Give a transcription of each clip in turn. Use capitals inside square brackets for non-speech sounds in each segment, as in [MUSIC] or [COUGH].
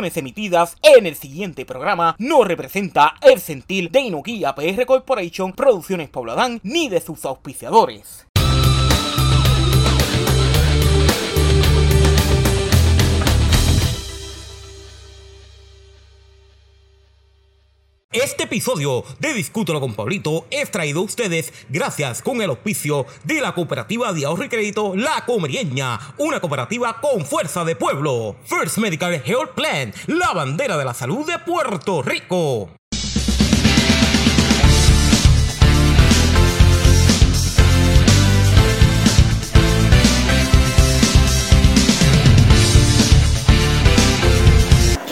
Emitidas en el siguiente programa no representa el sentir de Inokia PR Corporation, Producciones Pobladán, ni de sus auspiciadores. Este episodio de Discútelo con Pablito es traído a ustedes gracias con el auspicio de la cooperativa de ahorro y crédito La Comerieña, una cooperativa con fuerza de pueblo. First Medical Health Plan, la bandera de la salud de Puerto Rico.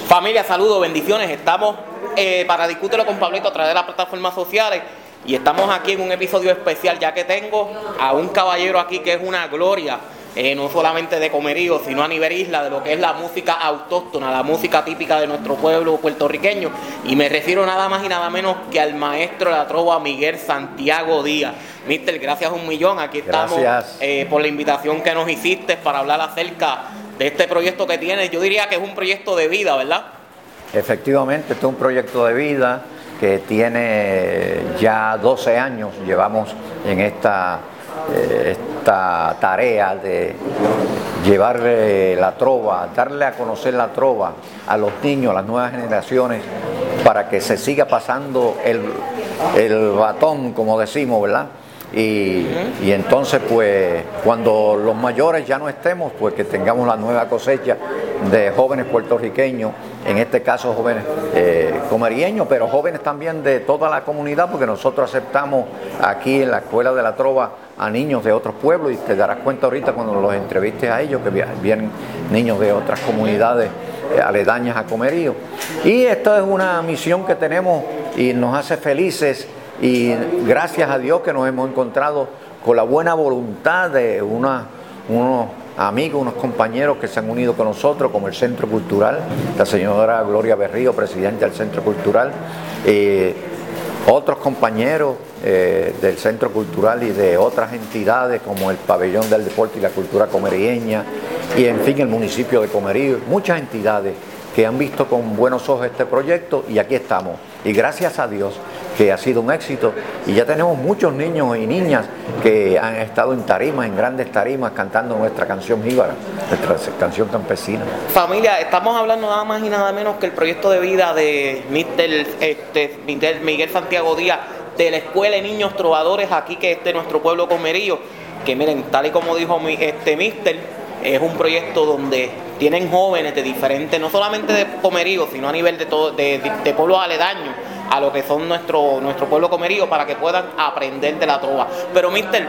Familia, saludos, bendiciones. Estamos eh, para discutirlo con Pablito a través de las plataformas sociales. Y estamos aquí en un episodio especial, ya que tengo a un caballero aquí que es una gloria, eh, no solamente de comerío, sino a nivel isla, de lo que es la música autóctona, la música típica de nuestro pueblo puertorriqueño. Y me refiero nada más y nada menos que al maestro de la trova, Miguel Santiago Díaz. Mister, gracias un millón. Aquí estamos eh, por la invitación que nos hiciste para hablar acerca de este proyecto que tienes. Yo diría que es un proyecto de vida, ¿verdad? Efectivamente, este es un proyecto de vida que tiene ya 12 años, llevamos en esta, eh, esta tarea de llevarle la trova, darle a conocer la trova a los niños, a las nuevas generaciones, para que se siga pasando el, el batón, como decimos, ¿verdad? Y, entonces, pues, cuando los mayores ya no estemos, pues que tengamos la nueva cosecha de jóvenes puertorriqueños, en este caso jóvenes eh, comerieños, pero jóvenes también de toda la comunidad, porque nosotros aceptamos aquí en la Escuela de la Trova a niños de otros pueblos, y te darás cuenta ahorita cuando los entrevistes a ellos, que vienen niños de otras comunidades aledañas a Comerío. Y esto es una misión que tenemos y nos hace felices y gracias a Dios que nos hemos encontrado con la buena voluntad de unos amigos, unos compañeros que se han unido con nosotros, como el Centro Cultural, la señora Gloria Berrío, presidenta del Centro Cultural, eh, otros compañeros eh, del Centro Cultural y de otras entidades como el Pabellón del Deporte y la Cultura Comerieña y en fin el municipio de Comerío, muchas entidades que han visto con buenos ojos este proyecto y aquí estamos. Y gracias a Dios que ha sido un éxito y ya tenemos muchos niños y niñas que han estado en tarimas, en grandes tarimas, cantando nuestra canción jíbara, nuestra canción campesina. Familia, estamos hablando nada más y nada menos que el proyecto de vida de Mr. Este, Miguel Santiago Díaz de la Escuela de Niños Trovadores aquí que es de nuestro pueblo Comerío, que miren, tal y como dijo este Mister, es un proyecto donde tienen jóvenes de diferentes, no solamente de Comerío, sino a nivel de, todo, de, de pueblos aledaños a lo que son nuestro, nuestro pueblo comerío para que puedan aprender de la trova. Pero, mister,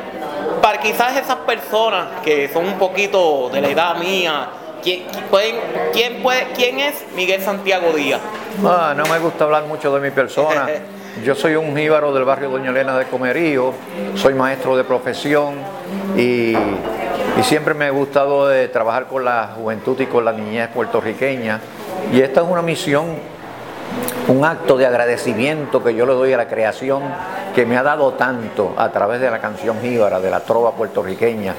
para quizás esas personas que son un poquito de la edad mía, ¿quién, pueden, quién, puede, quién es Miguel Santiago Díaz? Ah, no me gusta hablar mucho de mi persona. [LAUGHS] Yo soy un jíbaro del barrio Doña Elena de Comerío, soy maestro de profesión y, y siempre me ha gustado de trabajar con la juventud y con la niñez puertorriqueña. Y esta es una misión un acto de agradecimiento que yo le doy a la creación que me ha dado tanto a través de la canción jíbara, de la trova puertorriqueña,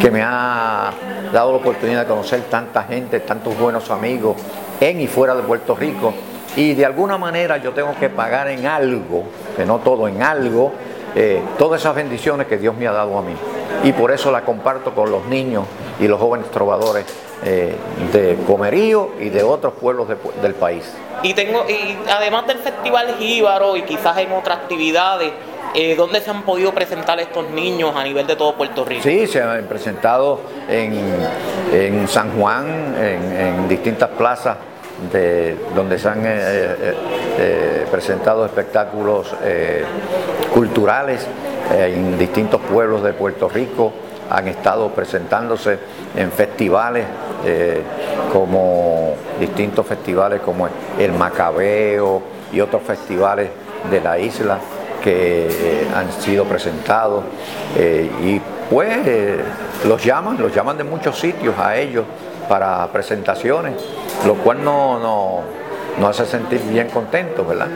que me ha dado la oportunidad de conocer tanta gente, tantos buenos amigos en y fuera de Puerto Rico. Y de alguna manera yo tengo que pagar en algo, que no todo en algo, eh, todas esas bendiciones que Dios me ha dado a mí. Y por eso la comparto con los niños y los jóvenes trovadores eh, de Comerío y de otros pueblos del país. Y tengo, y además del Festival Jíbaro y quizás en otras actividades, eh, ¿dónde se han podido presentar estos niños a nivel de todo Puerto Rico? Sí, se han presentado en, San Juan, en, distintas plazas de, donde se han eh, presentado espectáculos culturales en distintos pueblos de Puerto Rico han estado presentándose en festivales eh, como distintos festivales como el Macabeo y otros festivales de la isla que eh, han sido presentados eh, y pues los llaman, los llaman de muchos sitios a ellos para presentaciones, lo cual nos no, no hace sentir bien contentos, ¿verdad?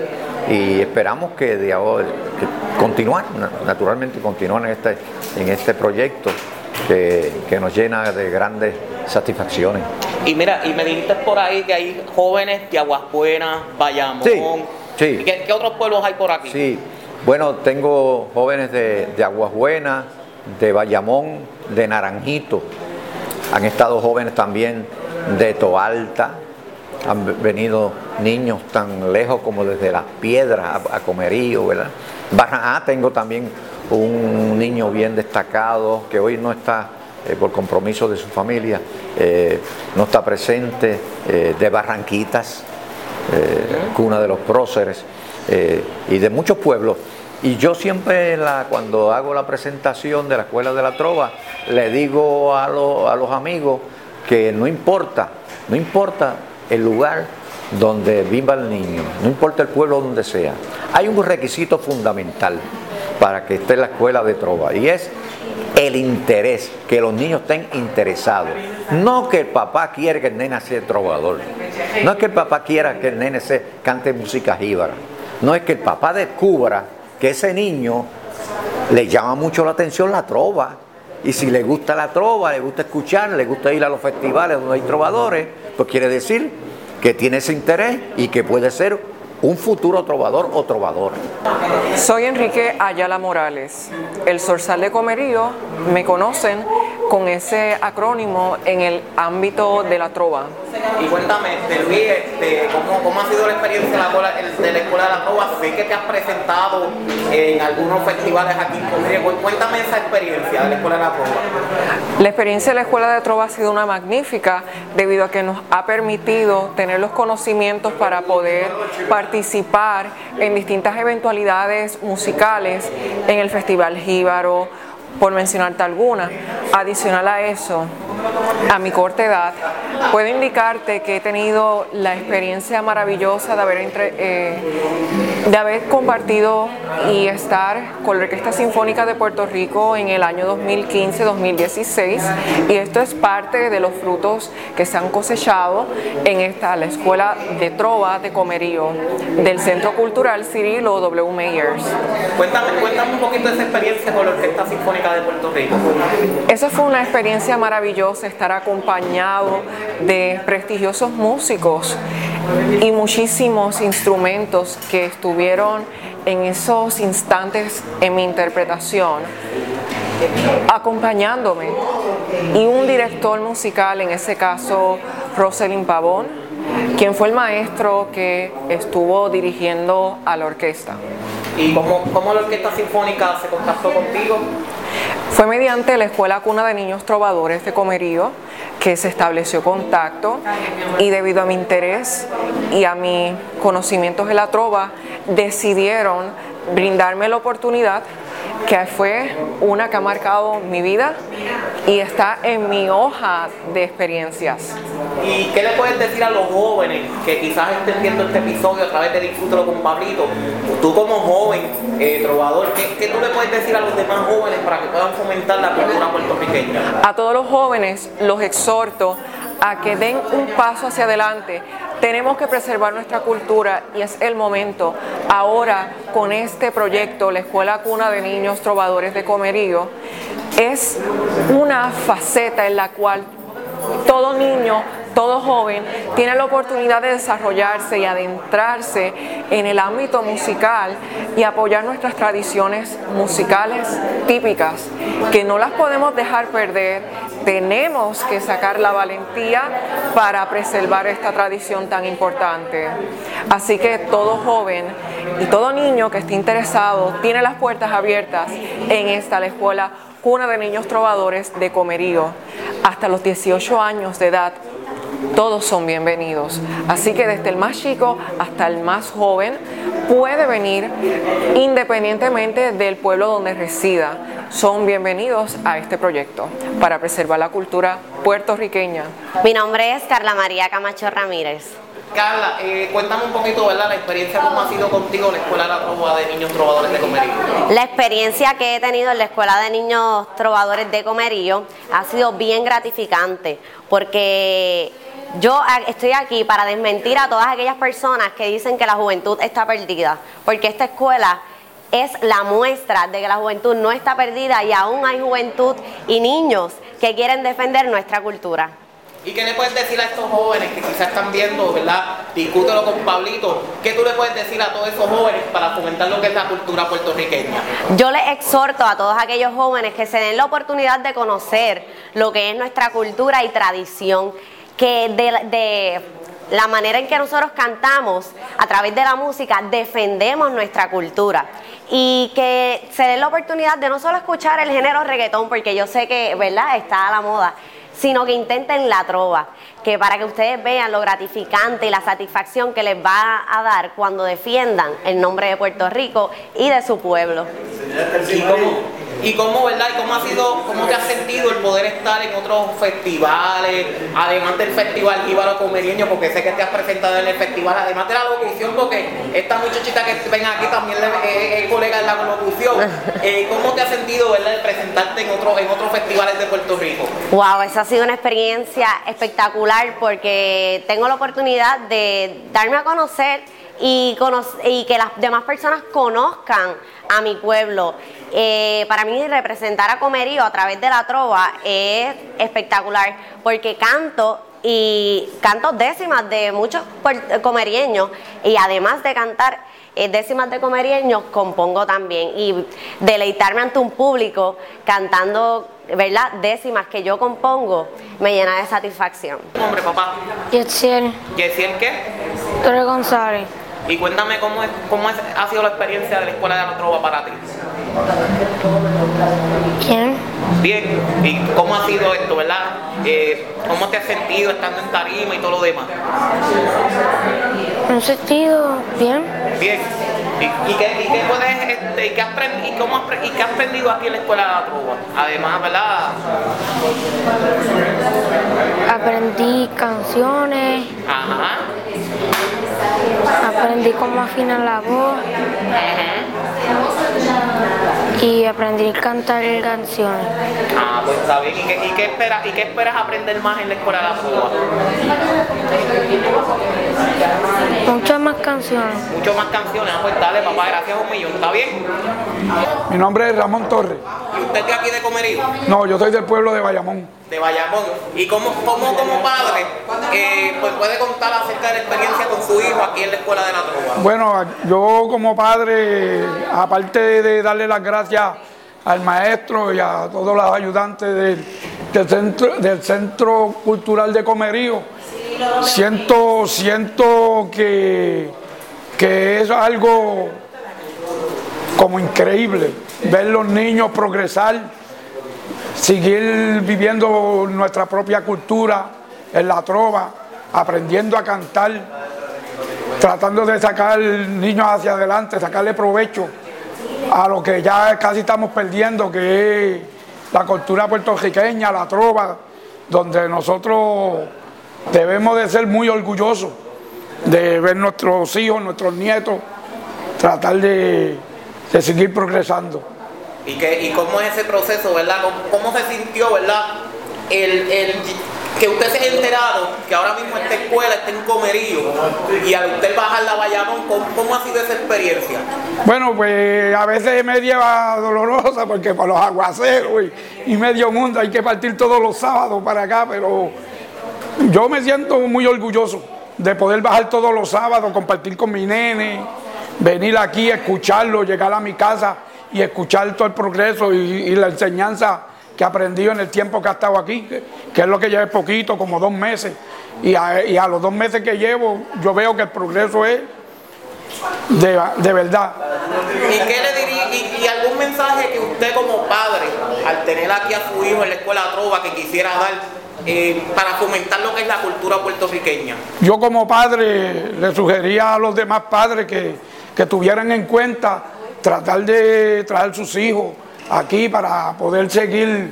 Y esperamos que de ahora, que continuar, naturalmente continuar en este, en este proyecto que, que nos llena de grandes satisfacciones. Y mira, y me dijiste por ahí que hay jóvenes de Aguas Buenas, Bayamón. Sí, sí. ¿Qué, qué otros pueblos hay por aquí? Sí, bueno, tengo jóvenes de, de Aguas Buenas, de Bayamón, de Naranjito. Han estado jóvenes también de Toalta. Han venido niños tan lejos como desde Las Piedras a, a Comerío, ¿verdad? Barra tengo también un niño bien destacado que hoy no está eh, por compromiso de su familia, eh, no está presente, eh, de Barranquitas, cuna de los próceres y de muchos pueblos. Y yo siempre cuando hago la presentación de la Escuela de la Trova, le digo a, a los amigos que no importa, no importa el lugar donde viva el niño, no importa el pueblo donde sea, hay un requisito fundamental para que esté en la Escuela de Trova y es el interés, que los niños estén interesados. No que el papá quiere que el nene sea trovador. No es que el papá quiera que el nene se cante música jíbara. No es que el papá descubra que ese niño le llama mucho la atención la trova. Y si le gusta la trova, le gusta escuchar, le gusta ir a los festivales donde hay trovadores, pues quiere decir que tiene ese interés y que puede ser un futuro trovador o trovadora. Soy Enrique Ayala Morales. El Sorsal de Comerío me conocen con ese acrónimo en el ámbito de la trova. Y cuéntame, de Luis, este, ¿cómo, ¿cómo ha sido la experiencia de la, escuela- el- de la Escuela de la Trova? Sé que te has presentado en algunos festivales aquí en Comerío. Cu- Cuéntame esa experiencia de la Escuela de la Trova. La experiencia de la Escuela de Trova ha sido una magnífica debido a que nos ha permitido tener los conocimientos para poder participar en distintas eventualidades musicales en el Festival Jíbaro, por mencionarte alguna. Adicional a eso, a mi corta edad, puedo indicarte que he tenido la experiencia maravillosa de haber, entre- eh, de haber compartido y estar con la Orquesta Sinfónica de Puerto Rico en el año 2015-2016 y esto es parte de los frutos que se han cosechado en esta, la Escuela de Trova de Comerío del Centro Cultural Cirilo W. Meyers. Cuéntame, cuéntame un poquito de esa experiencia con la Orquesta Sinfónica de Puerto Rico. Esa fue una experiencia maravillosa estar acompañado de prestigiosos músicos y muchísimos instrumentos que estuvieron en esos instantes en mi interpretación acompañándome y un director musical, en ese caso Rosalind Pavón, quien fue el maestro que estuvo dirigiendo a la orquesta. ¿Y cómo, cómo la Orquesta Sinfónica se contactó contigo? Fue mediante la Escuela Cuna de Niños Trovadores de Comerío que se estableció contacto y debido a mi interés y a mis conocimientos de la trova decidieron brindarme la oportunidad que fue una que ha marcado mi vida y está en mi hoja de experiencias. ¿Y qué le puedes decir a los jóvenes que quizás estén viendo este episodio a través de Disfrútalo con Pablito? Tú como joven eh, trovador, ¿qué, qué tú le puedes decir a los demás jóvenes para que puedan fomentar la cultura puertorriqueña? A todos los jóvenes los exhorto a que den un paso hacia adelante. Tenemos que preservar nuestra cultura y es el momento. Ahora, con este proyecto, la Escuela Cuna de Niños Trovadores de Comerío, es una faceta en la cual todo niño, todo joven tiene la oportunidad de desarrollarse y adentrarse en el ámbito musical y apoyar nuestras tradiciones musicales típicas, que no las podemos dejar perder. Tenemos que sacar la valentía para preservar esta tradición tan importante. Así que todo joven y todo niño que esté interesado tiene las puertas abiertas en esta, la escuela Cuna de Niños Trovadores de Comerío. Hasta los 18 años de edad, todos son bienvenidos. Así que desde el más chico hasta el más joven puede venir independientemente del pueblo donde resida. Son bienvenidos a este proyecto para preservar la cultura puertorriqueña. Mi nombre es Carla María Camacho Ramírez. Carla, eh, cuéntame un poquito, ¿verdad? La experiencia, cómo ha sido contigo la Escuela de la Trova de Niños Trovadores de Comerío. La experiencia que he tenido en la Escuela de Niños Trovadores de Comerío ha sido bien gratificante porque yo estoy aquí para desmentir a todas aquellas personas que dicen que la juventud está perdida, porque esta escuela es la muestra de que la juventud no está perdida y aún hay juventud y niños que quieren defender nuestra cultura. ¿Y qué le puedes decir a estos jóvenes que quizás están viendo, verdad? Discútelo con Pablito. ¿Qué tú le puedes decir a todos esos jóvenes para fomentar lo que es la cultura puertorriqueña? Yo les exhorto a todos aquellos jóvenes que se den la oportunidad de conocer lo que es nuestra cultura y tradición, que de, de la manera en que nosotros cantamos a través de la música defendemos nuestra cultura y que se den la oportunidad de no solo escuchar el género reggaetón porque yo sé que verdad está a la moda sino que intenten la trova, que para que ustedes vean lo gratificante y la satisfacción que les va a dar cuando defiendan el nombre de Puerto Rico y de su pueblo. ¿Y cómo, verdad? ¿Y cómo ha sido, cómo te has sentido el poder estar en otros festivales, además del Festival Jíbaro Comerieño, porque sé que te has presentado en el festival, además de la locución, porque esta muchachita que ven aquí también es, colega de la locución. [LAUGHS] Eh, ¿Cómo te has sentido, verdad, el presentarte en, otros en otros festivales de Puerto Rico? Wow, esa ha sido una experiencia espectacular porque tengo la oportunidad de darme a conocer y, y que las demás personas conozcan a mi pueblo. Eh, para mí representar a Comerío a través de la trova es espectacular porque canto y canto décimas de muchos comerieños y además de cantar eh, décimas de comerieños compongo también y deleitarme ante un público cantando ¿verdad? décimas que yo compongo me llena de satisfacción. nombre, papá? Yetziel. ¿Yetziel qué? Torre González. Y cuéntame cómo, es, cómo ha sido la experiencia de la Escuela de la Trova para ti. ¿Quién? Bien. ¿Y cómo ha sido esto, verdad? Eh, ¿Cómo te has sentido estando en tarima y todo lo demás? Me he sentido bien. Bien. ¿Y, qué, y qué puedes, este, y, qué has, y, cómo y qué has aprendido aquí en la Escuela de la Trova? Además, ¿verdad? Aprendí canciones. Ajá. Aprendí cómo afinar la voz. Y aprendí a cantar canciones. Ah, pues está bien. ¿Y qué, y esperas, ¿Y qué esperas aprender más en la escuela de la? Muchas más canciones. Muchas más canciones. Ah, pues dale, papá, gracias un millón. ¿Está bien? Mi nombre es Ramón Torres. ¿Y usted es de aquí de Comerío? No, yo soy del pueblo de Bayamón de Bayamón. ¿Y cómo, cómo como padre eh, pues puede contar acerca de la experiencia con su hijo aquí en la Escuela de la Trova? Bueno, yo como padre, aparte de darle las gracias al maestro y a todos los ayudantes del, centro, del Centro Cultural de Comerío, siento, siento que, que es algo como increíble ver los niños progresar seguir viviendo nuestra propia cultura en la trova, aprendiendo a cantar, tratando de sacar niños hacia adelante, sacarle provecho a lo que ya casi estamos perdiendo, que es la cultura puertorriqueña, la trova, donde nosotros debemos de ser muy orgullosos de ver nuestros hijos, nuestros nietos, tratar de, de seguir progresando. ¿Y, qué, y cómo es ese proceso, verdad? ¿Cómo, se sintió, verdad? El, el, que usted se haya enterado que ahora mismo esta escuela está en Comerío y al usted bajar la Bayamón, ¿cómo, ha sido esa experiencia? Bueno, pues a veces me lleva dolorosa porque por los aguaceros y, y medio mundo hay que partir todos los sábados para acá, pero yo me siento muy orgulloso de poder bajar todos los sábados, compartir con mi nene, venir aquí, escucharlo, llegar a mi casa y escuchar todo el progreso y, la enseñanza que aprendido en el tiempo que ha estado aquí, que, es lo que lleva poquito, como dos meses. Y a, los dos meses que llevo, yo veo que el progreso es de, verdad. ¿Y qué le diría, y, algún mensaje que usted como padre, al tener aquí a su hijo en la escuela Trova, que quisiera dar eh, para fomentar lo que es la cultura puertorriqueña? Yo como padre le sugería a los demás padres que, que tuvieran en cuenta tratar de traer sus hijos aquí para poder seguir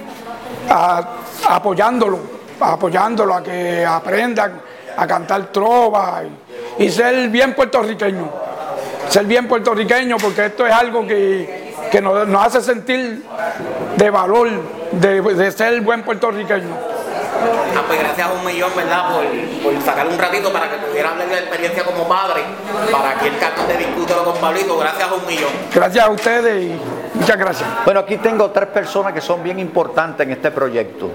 apoyándolo, apoyándolo a que aprendan a cantar trova y, ser bien puertorriqueño, ser bien puertorriqueño porque esto es algo que, nos, hace sentir de valor, de ser buen puertorriqueño. Ah, pues gracias a un millón, ¿verdad? Por, por sacar un ratito para que pudiera hablar de la experiencia como padre, para que el canal de discútelo con Pablito. Gracias a un millón. Gracias a ustedes y muchas gracias. Bueno, aquí tengo tres personas que son bien importantes en este proyecto,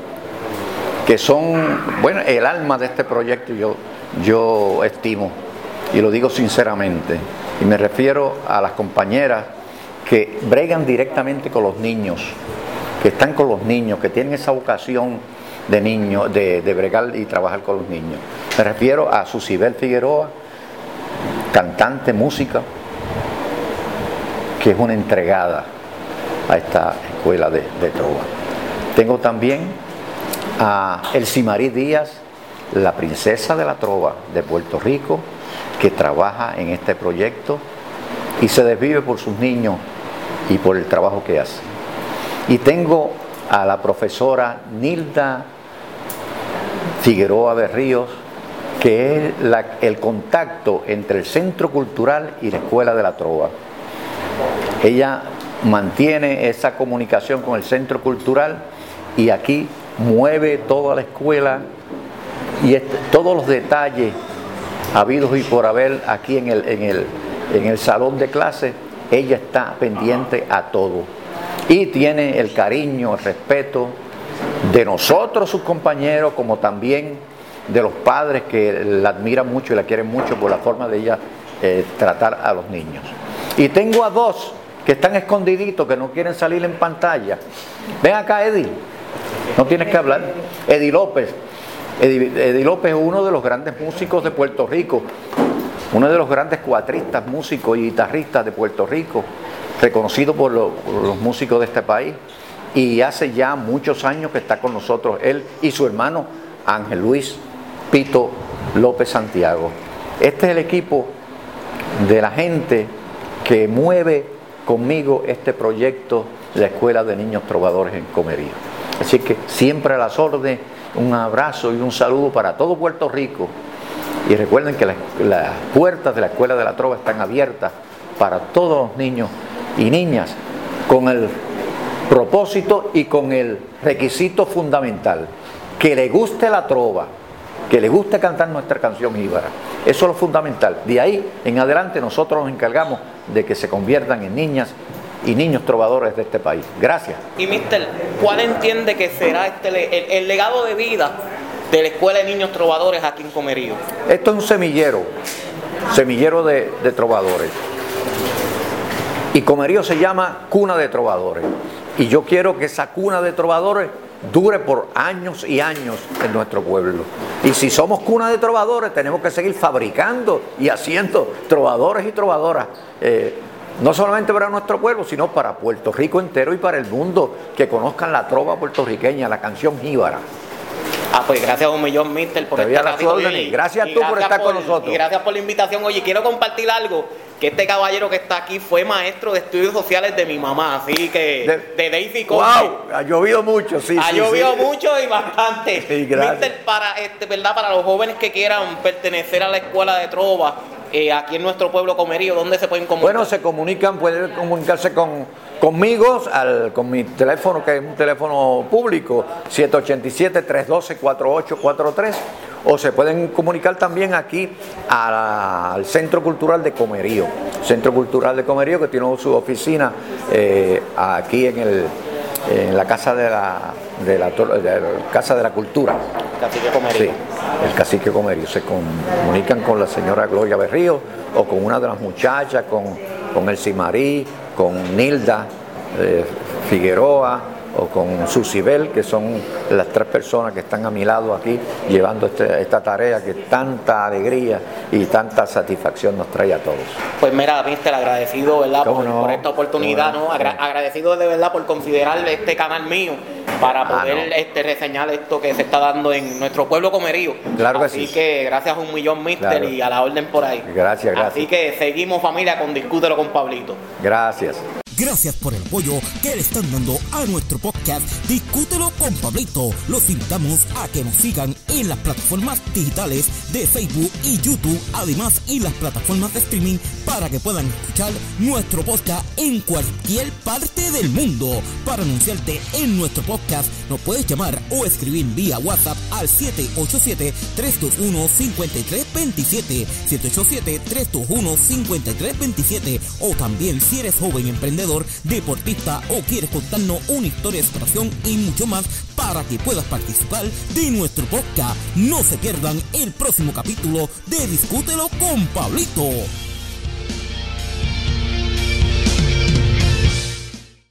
que son, bueno, el alma de este proyecto yo, yo estimo, y lo digo sinceramente, y me refiero a las compañeras que bregan directamente con los niños, que están con los niños, que tienen esa vocación de niños, de, de bregar y trabajar con los niños. Me refiero a Susibel Figueroa, cantante, música, que es una entregada a esta escuela de, de trova. Tengo también a Elsimarí Díaz, la princesa de la trova de Puerto Rico, que trabaja en este proyecto y se desvive por sus niños y por el trabajo que hace. Y tengo a la profesora Nilda Figueroa de Ríos, que es el contacto entre el Centro Cultural y la Escuela de la Trova. Ella mantiene esa comunicación con el Centro Cultural y aquí mueve toda la escuela y todos los detalles habidos y por haber aquí en el, en el, en el salón de clase, ella está pendiente a todo. Y tiene el cariño, el respeto de nosotros, sus compañeros, como también de los padres que la admiran mucho y la quieren mucho por la forma de ella eh, tratar a los niños. Y tengo a dos que están escondiditos, que no quieren salir en pantalla. Ven acá, Eddie. No tienes que hablar. Eddie López. Eddie, López es uno de los grandes músicos de Puerto Rico, uno de los grandes cuatristas, músicos y guitarristas de Puerto Rico, reconocido por, lo- por los músicos de este país. Y hace ya muchos años que está con nosotros él y su hermano Ángel Luis Pito López Santiago. Este es el equipo de la gente que mueve conmigo este proyecto de la Escuela de Niños Trovadores en Comerío. Así que siempre a las órdenes, un abrazo y un saludo para todo Puerto Rico. Y recuerden que las, las puertas de la Escuela de la Trova están abiertas para todos los niños y niñas con el propósito y con el requisito fundamental, que le guste la trova, que le guste cantar nuestra canción jíbara. Eso es lo fundamental. De ahí en adelante nosotros nos encargamos de que se conviertan en niñas y niños trovadores de este país. Gracias. Y Mister, ¿cuál entiende que será este el, el legado de vida de la Escuela de Niños Trovadores aquí en Comerío? Esto es un semillero, semillero de, de trovadores. Y Comerío se llama cuna de trovadores. Y yo quiero que esa cuna de trovadores dure por años y años en nuestro pueblo. Y si somos cuna de trovadores, tenemos que seguir fabricando y haciendo trovadores y trovadoras. eh, no solamente para nuestro pueblo, sino para Puerto Rico entero y para el mundo, que conozcan la trova puertorriqueña, la canción jíbara. Ah, pues gracias a un millón, Mister, por Te a órdenes. Y- Gracias y tú por estar con nosotros. Y gracias por la invitación. Oye, quiero compartir algo, que este caballero que está aquí fue maestro de estudios sociales de mi mamá, así que de, Daisy Conte. ¡Wow! Ha llovido mucho, sí. ha sí, llovido sí. mucho y bastante. [LAUGHS] Sí, gracias. Mister, para, este, ¿verdad? para los jóvenes que quieran pertenecer a la escuela de trova, eh, aquí en nuestro pueblo Comerío, ¿dónde se pueden comunicar? Bueno, se comunican, pueden comunicarse con, conmigo, al- con mi teléfono, que es un teléfono público, 787-312-4843, o se pueden comunicar también aquí a al Centro Cultural de Comerío. Centro Cultural de Comerío, que tiene su oficina eh, aquí en, el, en la Casa de la, de la, Tor- de la Casa de la Cultura. Cacique Comerío. Sí, el cacique Comerío. Se comunican con la señora Gloria Berrío o con una de las muchachas, con, con el Simarí, con Nilda eh, Figueroa o con Susibel, que son las tres personas que están a mi lado aquí llevando este- esta tarea que tanta alegría y tanta satisfacción nos trae a todos. Pues mira, Mister, agradecido, ¿verdad? ¿Cómo Por, no? por esta oportunidad, ¿Cómo ¿no? no? Agra- agradecido de verdad por considerar este canal mío para Ah, poder no. este, reseñar esto que se está dando en nuestro pueblo Comerío. Claro que Así sí. que gracias a un millón, Mister, Claro. y a la orden por ahí. Gracias, gracias. Así que seguimos familia con Discútelo con Pablito. Gracias. Gracias por el apoyo que le están dando a nuestro podcast Discútelo con Pablito. Los invitamos a que nos sigan en las plataformas digitales de Facebook y YouTube, además y las plataformas de streaming para que puedan escuchar nuestro podcast en cualquier parte del mundo. Para anunciarte en nuestro podcast, nos puedes llamar o escribir vía WhatsApp al 787-321-5327. 787-321-5327. O también si eres joven emprendedor, deportista o quieres contarnos una historia de superación y mucho más para que puedas participar de nuestro podcast. No se pierdan el próximo capítulo de Discútelo con Pablito.